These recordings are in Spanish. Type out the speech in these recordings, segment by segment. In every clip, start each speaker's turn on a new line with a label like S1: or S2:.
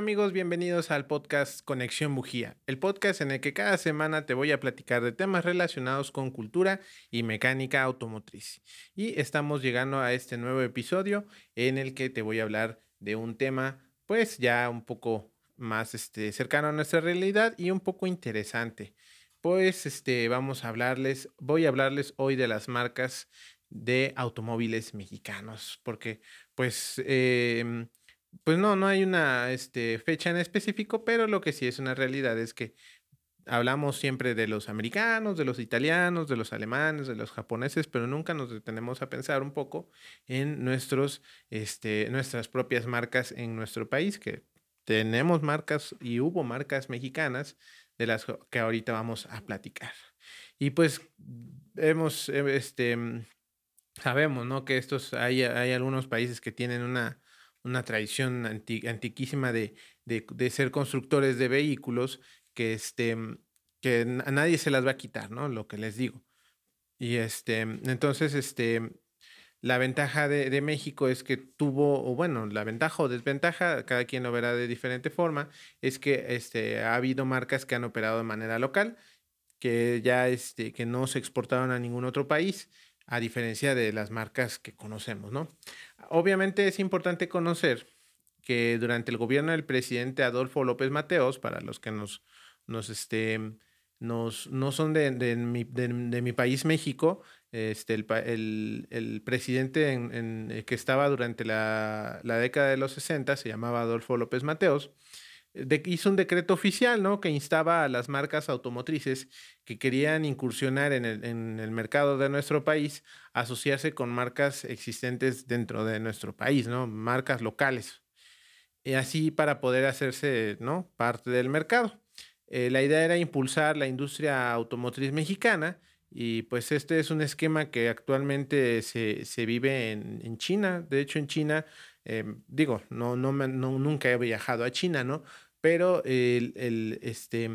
S1: amigos? Bienvenidos al podcast Conexión Bujía, el podcast en el que cada semana te voy a platicar de temas relacionados con cultura y mecánica automotriz. Y estamos llegando a este nuevo episodio en el que te voy a hablar de un tema pues ya un poco más este, cercano a nuestra realidad y un poco interesante. Pues este, vamos a hablarles, voy a hablarles hoy de las marcas de automóviles mexicanos, porque pues... Em, pues no, no hay una este, fecha en específico, pero lo que sí es una realidad es que hablamos siempre de los americanos, de los italianos, de los alemanes, de los japoneses, pero nunca nos detenemos a pensar un poco en nuestros, este, nuestras propias marcas en nuestro país, que tenemos marcas y hubo marcas mexicanas de las que ahorita vamos a platicar. Y pues hemos, eh, este, sabemos, ¿no? Que estos, hay, hay algunos países que tienen una una tradición antiquísima de, de, ser constructores de vehículos que, este, que a nadie se las va a quitar, ¿no? Lo que les digo. Y este, entonces, este, la ventaja de, México es que tuvo, o bueno, la ventaja o desventaja, cada quien lo verá de diferente forma, es que este, ha habido marcas que han operado de manera local, que ya este, que no se exportaron a ningún otro país a diferencia de las marcas que conocemos, ¿no? Obviamente es importante conocer que durante el gobierno del presidente Adolfo López Mateos, para los que nos, nos, este, no son de, mi, país, México, este, el, presidente en, que estaba durante la, la, década de los 60 se llamaba Adolfo López Mateos, hizo un decreto oficial, ¿no? Que instaba a las marcas automotrices que querían incursionar en el, mercado de nuestro país a asociarse con marcas existentes dentro de nuestro país, ¿no? Marcas locales. Y así para poder hacerse, ¿no? Parte del mercado. Eh, la idea era impulsar la industria automotriz mexicana y pues este es un esquema que actualmente se, vive en, China. De hecho, en China, em, digo, no, no, no, nunca he viajado a China, ¿no? Pero el, este,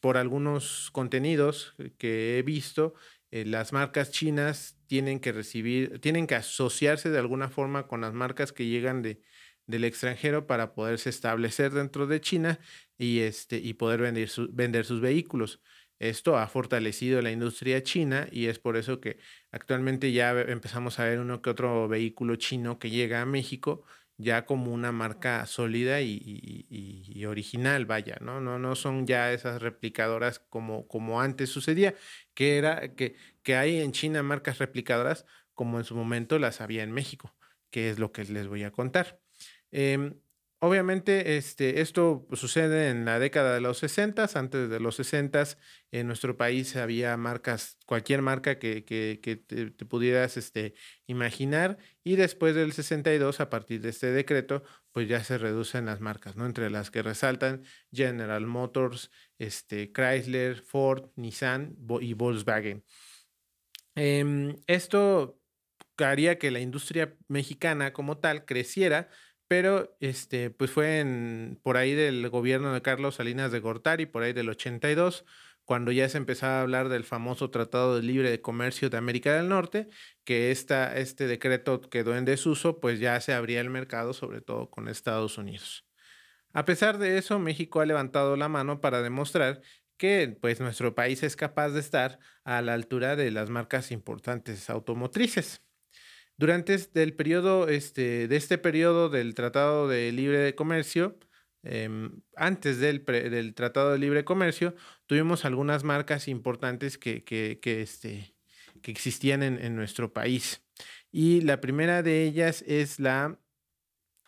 S1: por algunos contenidos que he visto, eh, las marcas chinas tienen que recibir, tienen que asociarse de alguna forma con las marcas que llegan de, del extranjero para poderse establecer dentro de China y, este, y poder vender, vender sus vehículos. Esto ha fortalecido la industria china y es por eso que actualmente ya empezamos a ver uno que otro vehículo chino que llega a México ya como una marca sólida y, original, vaya, ¿no? ¿no? No son ya esas replicadoras como, como antes sucedía, que era que, que hay en China marcas replicadoras como en su momento las había en México, que es lo que les voy a contar. Em, Obviamente, este, esto sucede en la década de los 60, antes de los 60 en nuestro país había marcas, cualquier marca que, que, te, pudieras este, imaginar, y después del 62, a partir de este decreto, pues ya se reducen las marcas, ¿no? Entre las que resaltan General Motors, este, Chrysler, Ford, Nissan y Volkswagen. Em, esto haría que la industria mexicana como tal creciera, pero este, pues fue en, por ahí del gobierno de Carlos Salinas de Gortari, por ahí del 82, cuando ya se empezaba a hablar del famoso Tratado de Libre de Comercio de América del Norte, que esta, este decreto quedó en desuso, pues ya se abría el mercado, sobre todo con Estados Unidos. A pesar de eso, México ha levantado la mano para demostrar que pues, nuestro país es capaz de estar a la altura de las marcas importantes automotrices. Durante este, periodo, este, de este periodo del Tratado de Libre Comercio, em, antes del, del, Tratado de Libre Comercio, tuvimos algunas marcas importantes que, que, que, este, que existían en, en, nuestro país. Y la primera de ellas es la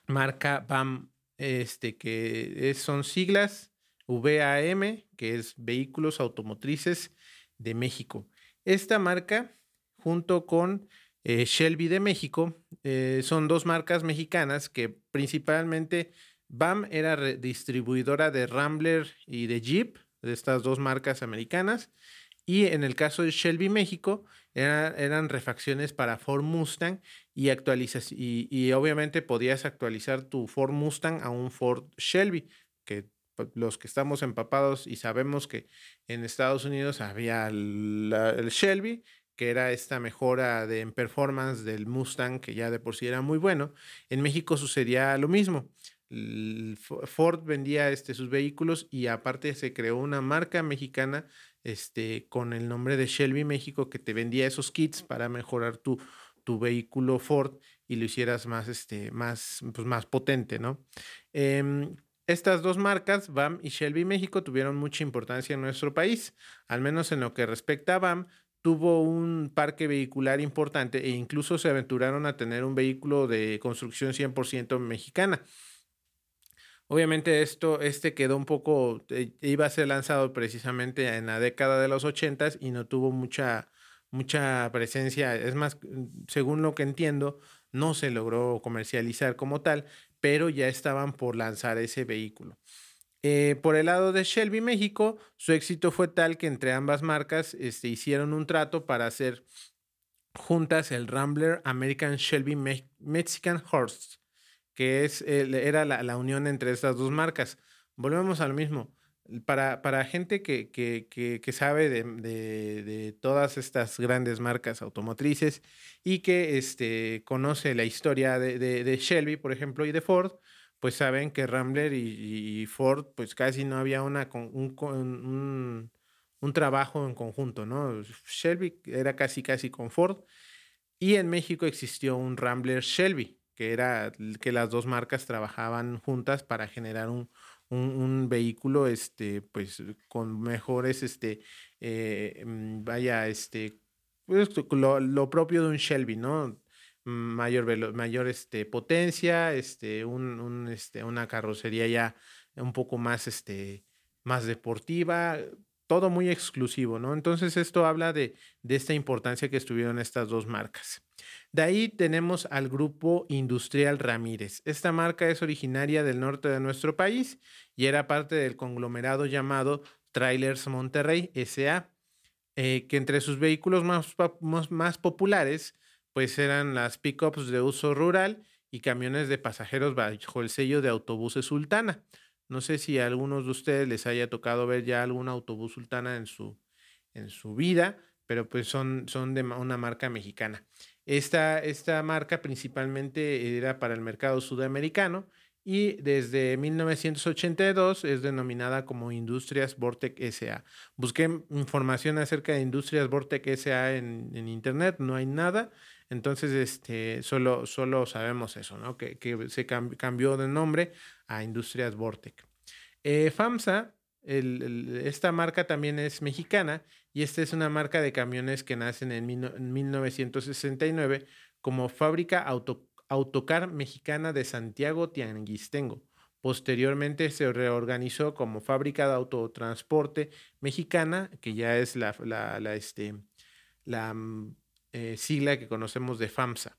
S1: marca BAM, este, que son siglas VAM, que es Vehículos Automotrices de México. Esta marca, junto con eh, Shelby de México. Eh, son dos marcas mexicanas que principalmente BAM era distribuidora de Rambler y de Jeep, de estas dos marcas americanas. Y en el caso de Shelby México, eran refacciones para Ford Mustang y, actualizas, y, obviamente podías actualizar tu Ford Mustang a un Ford Shelby, que pues, los que estamos empapados y sabemos que en Estados Unidos había el Shelby que era esta mejora de, en performance del Mustang, que ya de por sí era muy bueno, en México sucedía lo mismo. Ford vendía este, sus vehículos y aparte se creó una marca mexicana este, con el nombre de Shelby México que te vendía esos kits para mejorar tu, tu vehículo Ford y lo hicieras más, este, más, pues más potente, ¿no? Em, estas dos marcas, BAM y Shelby México, tuvieron mucha importancia en nuestro país, al menos en lo que respecta a BAM, tuvo un parque vehicular importante e incluso se aventuraron a tener un vehículo de construcción 100% mexicana. Obviamente esto, este quedó un poco, eh, iba a ser lanzado precisamente en la década de los 80 y no tuvo mucha, mucha presencia. Es más, según lo que entiendo, no se logró comercializar como tal, pero ya estaban por lanzar ese vehículo. Eh, por el lado de Shelby México, su éxito fue tal que entre ambas marcas este, hicieron un trato para hacer juntas el Rambler American Shelby Mexican Horse, que es, era la, unión entre estas dos marcas. Volvemos a lo mismo. Para, para gente que, que, sabe de, todas estas grandes marcas automotrices y que este, conoce la historia de, Shelby, por ejemplo, y de Ford, pues saben que Rambler y, Ford, pues casi no había una, un, un, trabajo en conjunto, ¿no? Shelby era casi, casi con Ford. Y en México existió un Rambler Shelby, que era que las dos marcas trabajaban juntas para generar un, un, vehículo, este, pues, con mejores, este, eh, mm, vaya, este, pues, lo, lo, propio de un Shelby, ¿no? Mayor, mayor este, potencia, este, un, este, una carrocería ya un poco más, este, más deportiva, todo muy exclusivo, ¿no? Entonces esto habla de, de esta importancia que estuvieron estas dos marcas. De ahí tenemos al grupo industrial Ramírez. Esta marca es originaria del norte de nuestro país y era parte del conglomerado llamado Trailers Monterrey SA, eh, que entre sus vehículos más, más populares pues eran las pickups de uso rural y camiones de pasajeros bajo el sello de autobuses Sultana. No sé si a algunos de ustedes les haya tocado ver ya algún autobús Sultana en su, en su vida, pero pues son, son de una marca mexicana. Esta, esta marca principalmente era para el mercado sudamericano y desde 1982 es denominada como Industrias Vortec SA. Busqué información acerca de Industrias Vortec SA en, en internet, no hay nada. Entonces, este, solo, solo sabemos eso, ¿no? Que, se cambió de nombre a Industrias Vortec. Eh, FAMSA, esta marca también es mexicana y esta es una marca de camiones que nacen en, 1969 como fábrica autocar mexicana de Santiago Tianguistengo. Posteriormente se reorganizó como fábrica de autotransporte mexicana, que ya es la, la, la, este, la mm, eh, sigla que conocemos de FAMSA.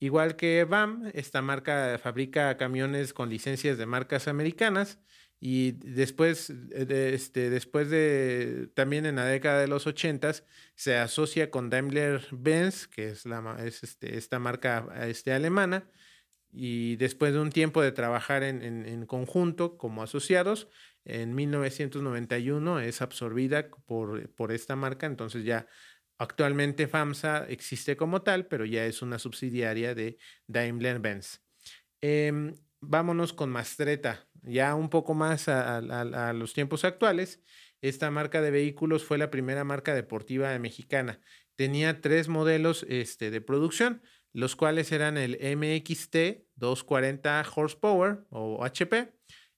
S1: Igual que BAM, esta marca fabrica camiones con licencias de marcas americanas y después eh, de, este, después de también en la década de los 80 se asocia con Daimler-Benz, que es, la, es este, esta marca este, alemana, y después de un tiempo de trabajar en, en, en, conjunto como asociados, en 1991 es absorbida por, por esta marca, entonces ya Actualmente FAMSA existe como tal, pero ya es una subsidiaria de Daimler-Benz. Em, vámonos con Mastreta, ya un poco más a, los tiempos actuales. Esta marca de vehículos fue la primera marca deportiva mexicana. Tenía tres modelos este, de producción, los cuales eran el MXT 240 horsepower o HP,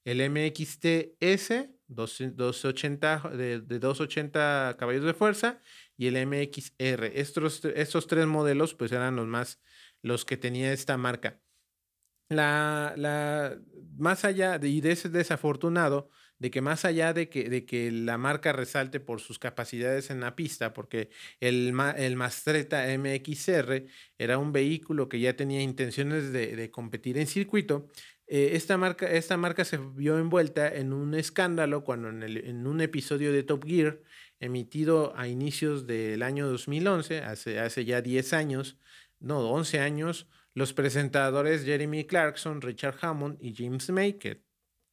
S1: el MXT S 280, de, de 280 caballos de fuerza y el MXR. Estos, estos tres modelos pues eran los más, los que tenía esta marca. La, la, más allá y de ese desafortunado, de que más allá de que, de que la marca resalte por sus capacidades en la pista, porque el, el Mastreta MXR era un vehículo que ya tenía intenciones de, competir en circuito, eh, esta, marca, esta marca se vio envuelta en un escándalo cuando en un episodio de Top Gear emitido a inicios del año 2011, hace, ya 10 años, no, 11 años, los presentadores Jeremy Clarkson, Richard Hammond y James May, que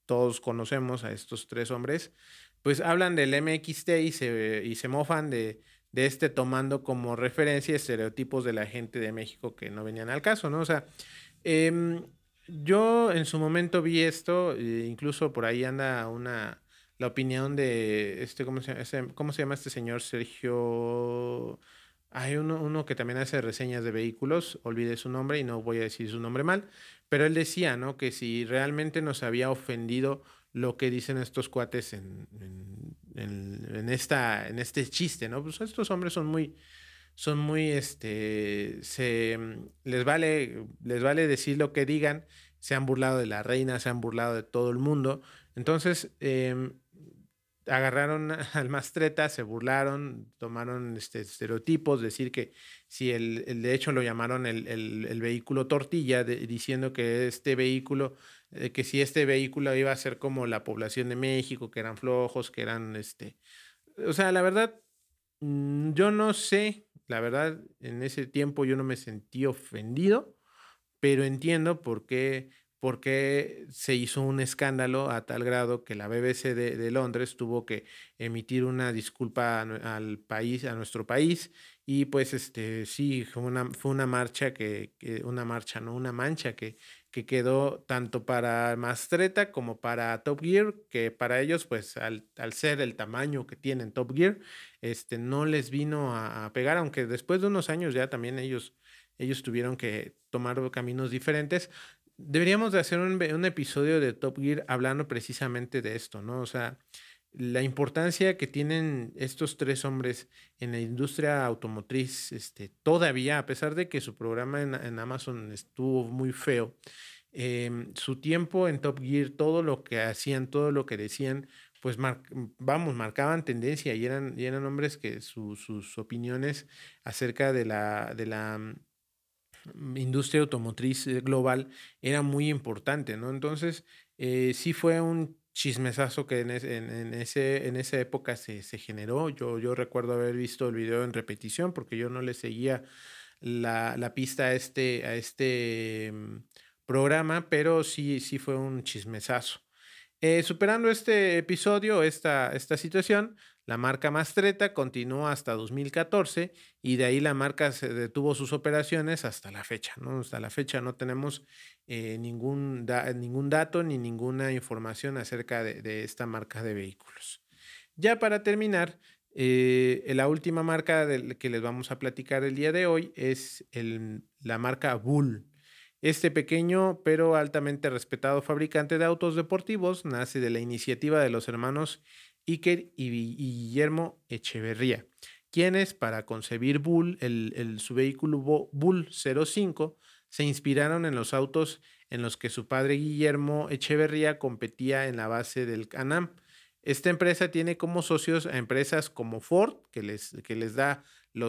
S1: todos conocemos a estos tres hombres, pues hablan del MXT y se, y se mofan de, de este tomando como referencia estereotipos de la gente de México que no venían al caso, ¿no? O sea, em, Yo en su momento vi esto, e incluso por ahí anda una la opinión de este, ¿cómo se, ¿cómo se llama este señor? Sergio. Hay uno, uno que también hace reseñas de vehículos, olvidé su nombre y no voy a decir su nombre mal, pero él decía, ¿no? Que si realmente nos había ofendido lo que dicen estos cuates en, en, esta, en este chiste, ¿no? Pues estos hombres son muy, son muy, este, se, les vale, les vale decir lo que digan, se han burlado de la reina, se han burlado de todo el mundo, entonces, eh, agarraron al Mastreta, se burlaron, tomaron este, estereotipos, decir que si el, de hecho lo llamaron el, vehículo tortilla, diciendo que este vehículo, eh, que si este vehículo iba a ser como la población de México, que eran flojos, que eran este. O sea, la verdad, mm, yo no sé, la verdad, en ese tiempo yo no me sentí ofendido, pero entiendo por qué porque se hizo un escándalo a tal grado que la BBC de, Londres tuvo que emitir una disculpa al país, a nuestro país, y pues este sí, fue una, fue una marcha que, una marcha, no, una mancha que, que quedó tanto para Mastreta como para Top Gear, que para ellos, pues al, ser el tamaño que tienen Top Gear, este, no les vino a, a pegar, aunque después de unos años ya también ellos ellos tuvieron que tomar caminos diferentes, Deberíamos de hacer un, episodio de Top Gear hablando precisamente de esto, ¿no? O sea, la importancia que tienen estos tres hombres en la industria automotriz, este, todavía, a pesar de que su programa en, Amazon estuvo muy feo, em, su tiempo en Top Gear, todo lo que hacían, todo lo que decían, pues vamos, marcaban tendencia y eran, y eran hombres que sus opiniones acerca de la, de la industria automotriz eh, global era muy importante, ¿no? Entonces, eh, sí fue un chismesazo que en, ese, en esa época se, generó. Yo, yo recuerdo haber visto el video en repetición porque yo no le seguía la, pista a este, a este mm, programa, pero sí, sí fue un chismesazo. Eh, superando este episodio, esta, esta situación, la marca Mastreta continuó hasta 2014 y de ahí la marca se detuvo sus operaciones hasta la fecha. ¿no? Hasta la fecha no tenemos eh, ningún, ningún dato ni ninguna información acerca de, esta marca de vehículos. Ya para terminar, eh, la última marca que les vamos a platicar el día de hoy es la marca Bull. Este pequeño pero altamente respetado fabricante de autos deportivos nace de la iniciativa de los hermanos Iker y Guillermo Echeverría, quienes para concebir Bull, el, su vehículo Bull 05, se inspiraron en los autos en los que su padre Guillermo Echeverría competía en la base del Canam. Esta empresa tiene como socios a empresas como Ford, que les, da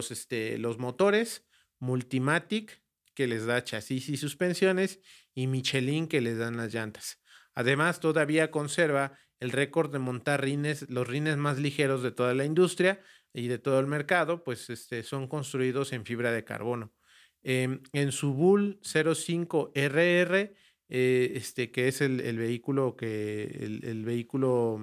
S1: este, los motores, Multimatic, que les da chasis y suspensiones, y Michelin, que les dan las llantas. Además, todavía conserva el récord de montar rines, los rines más ligeros de toda la industria y de todo el mercado, pues este, son construidos en fibra de carbono. Em, en su Bull 05RR, eh, este, que es el, vehículo que, el, vehículo,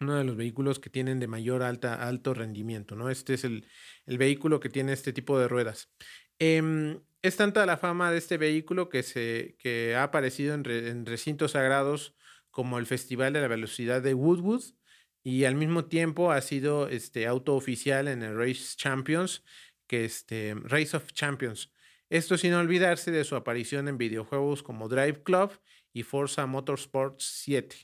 S1: uno de los vehículos que tienen de mayor alta, alto rendimiento, ¿no? Este es el, vehículo que tiene este tipo de ruedas. Em, es tanta la fama de este vehículo que, se, que ha aparecido en recintos sagrados como el Festival de la Velocidad de Woodwood y al mismo tiempo ha sido este auto oficial en el Race Champions, que este Race of Champions. Esto sin olvidarse de su aparición en videojuegos como Drive Club y Forza Motorsport 7.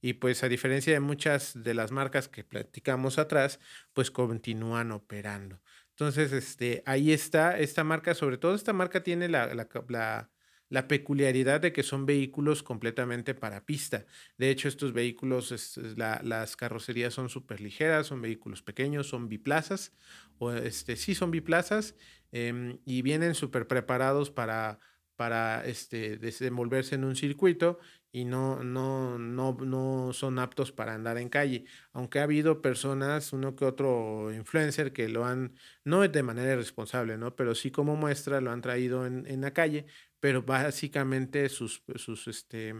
S1: Y pues a diferencia de muchas de las marcas que platicamos atrás, pues continúan operando. Entonces, este, ahí está esta marca, sobre todo esta marca tiene la la peculiaridad de que son vehículos completamente para pista. De hecho, estos vehículos, las carrocerías son súper ligeras, son vehículos pequeños, son biplazas, o este, sí son biplazas, em, y vienen súper preparados para, para este, desenvolverse en un circuito y no, no, no, no son aptos para andar en calle. Aunque ha habido personas, uno que otro influencer que lo han, no de manera irresponsable, ¿no? Pero sí como muestra, lo han traído en, en la calle, pero básicamente sus, sus, este,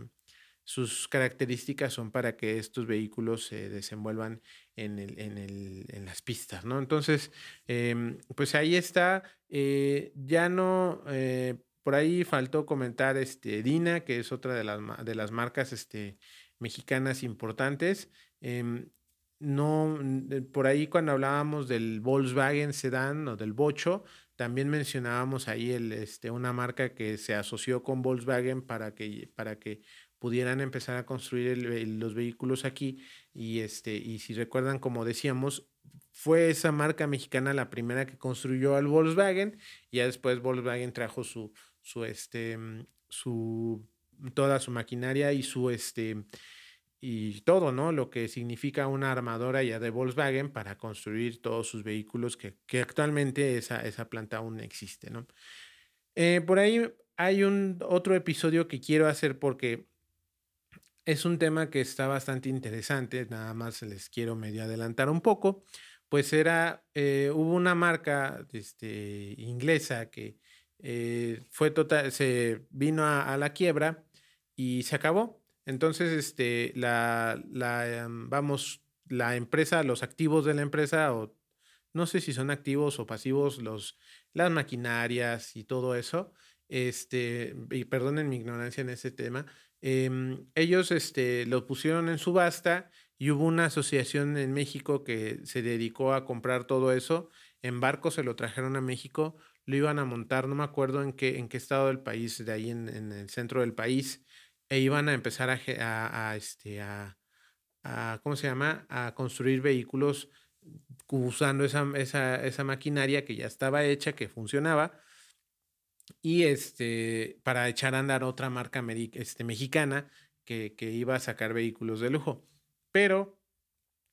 S1: sus características son para que estos vehículos se desenvuelvan en, el, en, el, en las pistas, ¿no? Entonces, em, pues ahí está, eh, ya no, eh, por ahí faltó comentar este, Dina, que es otra de las, de las marcas este, mexicanas importantes. Em, no, por ahí cuando hablábamos del Volkswagen Sedan o del Bocho, también mencionábamos ahí el, este, una marca que se asoció con Volkswagen para que, para que pudieran empezar a construir los vehículos aquí. Y, este, y si recuerdan, como decíamos, fue esa marca mexicana la primera que construyó al Volkswagen y ya después Volkswagen trajo su, su, este, su, toda su maquinaria y su, este, y todo, ¿no? Lo que significa una armadora ya de Volkswagen para construir todos sus vehículos, que, que actualmente esa, esa planta aún existe, ¿no? Eh, por ahí hay un otro episodio que quiero hacer porque es un tema que está bastante interesante, nada más les quiero medio adelantar un poco, pues era, eh, hubo una marca este, inglesa que eh, fue total, se vino a, la quiebra y se acabó. Entonces, este, la, la, em, vamos, la empresa, los activos de la empresa, o no sé si son activos o pasivos, los, las maquinarias y todo eso, este, y perdonen mi ignorancia en ese tema, em, ellos este, lo pusieron en subasta y hubo una asociación en México que se dedicó a comprar todo eso. En barco se lo trajeron a México, lo iban a montar, no me acuerdo en qué, en qué estado del país, de ahí en, en el centro del país e iban a empezar a, a, este, a, ¿cómo se llama? A construir vehículos usando esa, esa, esa, maquinaria que ya estaba hecha, que funcionaba, y este, para echar a andar otra marca este, mexicana que, que iba a sacar vehículos de lujo. Pero,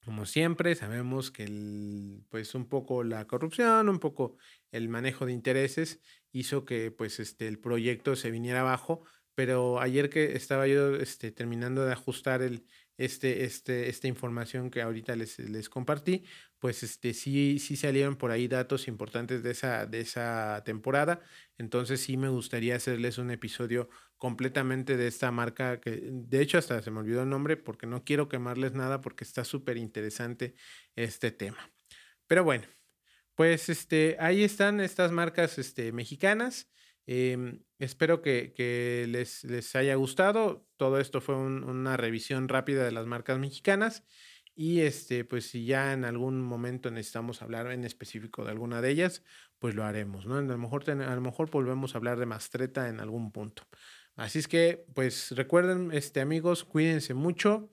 S1: como siempre, sabemos que el, pues un poco la corrupción, un poco el manejo de intereses hizo que pues este, el proyecto se viniera abajo pero ayer que estaba yo este, terminando de ajustar este, este, esta información que ahorita les, les compartí, pues este, sí, sí salieron por ahí datos importantes de esa, de esa temporada. Entonces sí me gustaría hacerles un episodio completamente de esta marca, que de hecho hasta se me olvidó el nombre porque no quiero quemarles nada porque está súper interesante este tema. Pero bueno, pues este, ahí están estas marcas este, mexicanas. Em, espero que, les, les, haya gustado. Todo esto fue una revisión rápida de las marcas mexicanas. Y este, pues si ya en algún momento necesitamos hablar en específico de alguna de ellas, pues lo haremos, ¿no? A lo mejor, a lo mejor volvemos a hablar de Mastreta en algún punto. Así es que, pues recuerden, este, amigos, cuídense mucho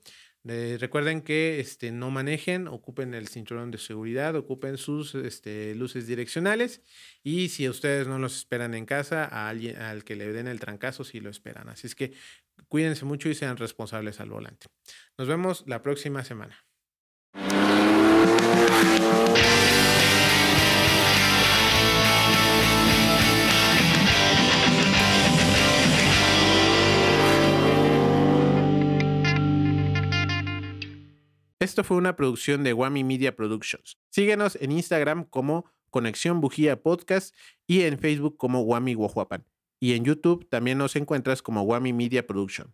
S1: recuerden que este, no manejen, ocupen el cinturón de seguridad, ocupen sus este, luces direccionales y si ustedes no los esperan en casa, a alguien al que le den el trancazo sí lo esperan. Así es que cuídense mucho y sean responsables al volante. Nos vemos la próxima semana. Esto fue una producción de Wami Media Productions. Síguenos en Instagram como Conexión Bujía Podcast y en Facebook como Wami Guajuapan. Y en YouTube también nos encuentras como Wami Media Productions.